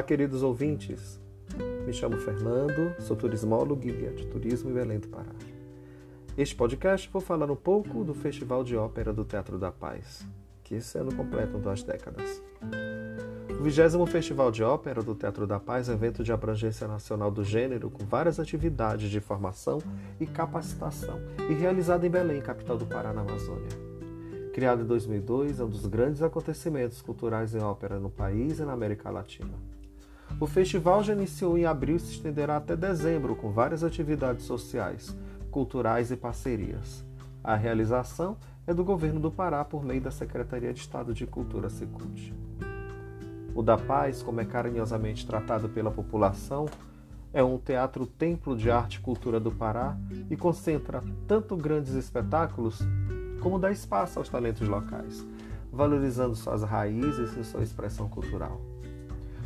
Olá, queridos ouvintes. Me chamo Fernando, sou turismólogo e guia de turismo em Belém do Pará. Este podcast vou falar um pouco do Festival de Ópera do Teatro da Paz, que esse ano completa duas décadas. O 20 Festival de Ópera do Teatro da Paz é um evento de abrangência nacional do gênero com várias atividades de formação e capacitação e realizado em Belém, capital do Pará, na Amazônia. Criado em 2002, é um dos grandes acontecimentos culturais em ópera no país e na América Latina. O festival já iniciou em abril e se estenderá até dezembro, com várias atividades sociais, culturais e parcerias. A realização é do governo do Pará por meio da Secretaria de Estado de Cultura Secult. O da Paz, como é carinhosamente tratado pela população, é um teatro templo de arte e cultura do Pará e concentra tanto grandes espetáculos como dar espaço aos talentos locais, valorizando suas raízes e sua expressão cultural.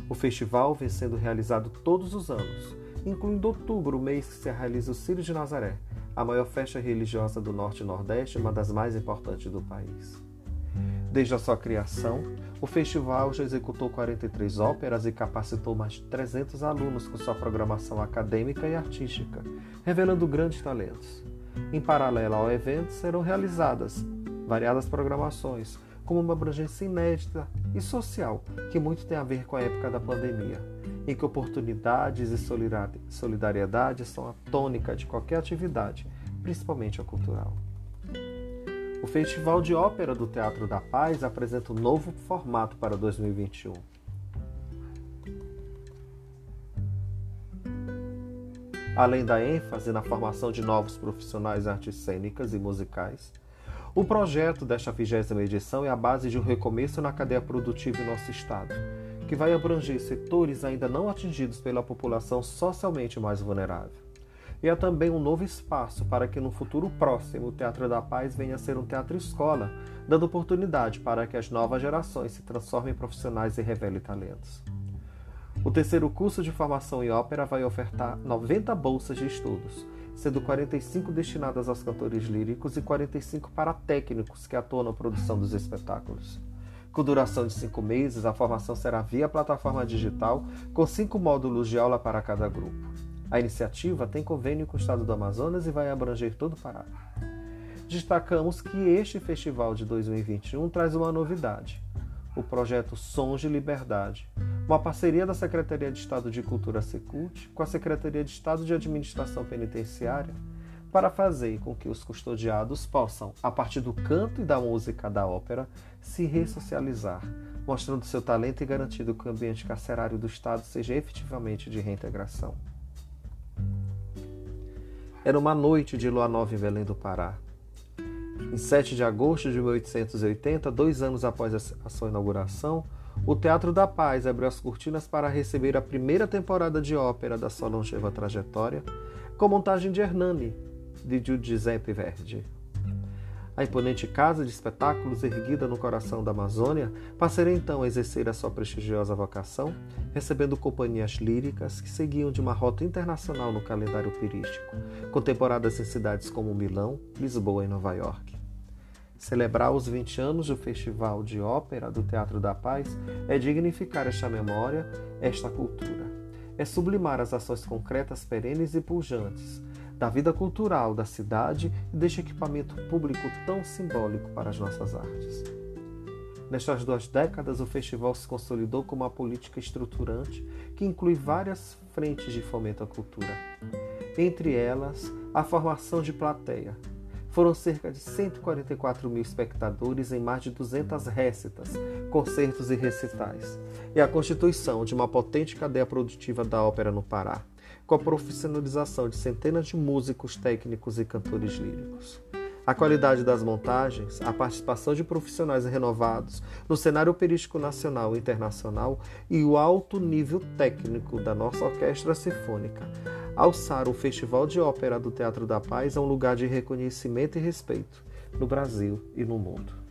O festival vem sendo realizado todos os anos, incluindo outubro, o mês que se realiza o Círio de Nazaré, a maior festa religiosa do Norte e Nordeste uma das mais importantes do país. Desde a sua criação, o festival já executou 43 óperas e capacitou mais de 300 alunos com sua programação acadêmica e artística, revelando grandes talentos. Em paralelo ao evento, serão realizadas variadas programações, como uma abrangência inédita e social, que muito tem a ver com a época da pandemia, em que oportunidades e solidariedade são a tônica de qualquer atividade, principalmente a cultural. O Festival de Ópera do Teatro da Paz apresenta um novo formato para 2021 Além da ênfase na formação de novos profissionais artes cênicas e musicais, o projeto desta vigésima edição é a base de um recomeço na cadeia produtiva em nosso estado, que vai abranger setores ainda não atingidos pela população socialmente mais vulnerável. E é também um novo espaço para que no futuro próximo o Teatro da Paz venha a ser um teatro-escola, dando oportunidade para que as novas gerações se transformem em profissionais e revelem talentos. O terceiro curso de formação em ópera vai ofertar 90 bolsas de estudos, sendo 45 destinadas aos cantores líricos e 45 para técnicos que atuam na produção dos espetáculos. Com duração de cinco meses, a formação será via plataforma digital, com cinco módulos de aula para cada grupo. A iniciativa tem convênio com o Estado do Amazonas e vai abranger todo o Pará. Destacamos que este festival de 2021 traz uma novidade: o projeto Sons de Liberdade, uma parceria da Secretaria de Estado de Cultura Secult com a Secretaria de Estado de Administração Penitenciária para fazer com que os custodiados possam, a partir do canto e da música da ópera, se ressocializar, mostrando seu talento e garantindo que o ambiente carcerário do Estado seja efetivamente de reintegração. Era uma noite de lua nova em Belém do Pará. Em 7 de agosto de 1880, dois anos após a sua inauguração, o Teatro da Paz abriu as cortinas para receber a primeira temporada de ópera da sua longeva trajetória, com montagem de Hernani, de Giuseppe Verdi. A imponente casa de espetáculos erguida no coração da Amazônia passaria então a exercer a sua prestigiosa vocação, recebendo companhias líricas que seguiam de uma rota internacional no calendário turístico, com temporadas em cidades como Milão, Lisboa e Nova York. Celebrar os 20 anos do Festival de Ópera do Teatro da Paz é dignificar esta memória, esta cultura. É sublimar as ações concretas, perenes e pujantes da vida cultural da cidade e deste equipamento público tão simbólico para as nossas artes. Nestas duas décadas, o festival se consolidou como uma política estruturante que inclui várias frentes de fomento à cultura. Entre elas, a formação de plateia, foram cerca de 144 mil espectadores em mais de 200 récitas, concertos e recitais, e a constituição de uma potente cadeia produtiva da ópera no Pará, com a profissionalização de centenas de músicos, técnicos e cantores líricos. A qualidade das montagens, a participação de profissionais renovados no cenário operístico nacional e internacional e o alto nível técnico da nossa orquestra sinfônica alçaram o Festival de Ópera do Teatro da Paz a um lugar de reconhecimento e respeito no Brasil e no mundo.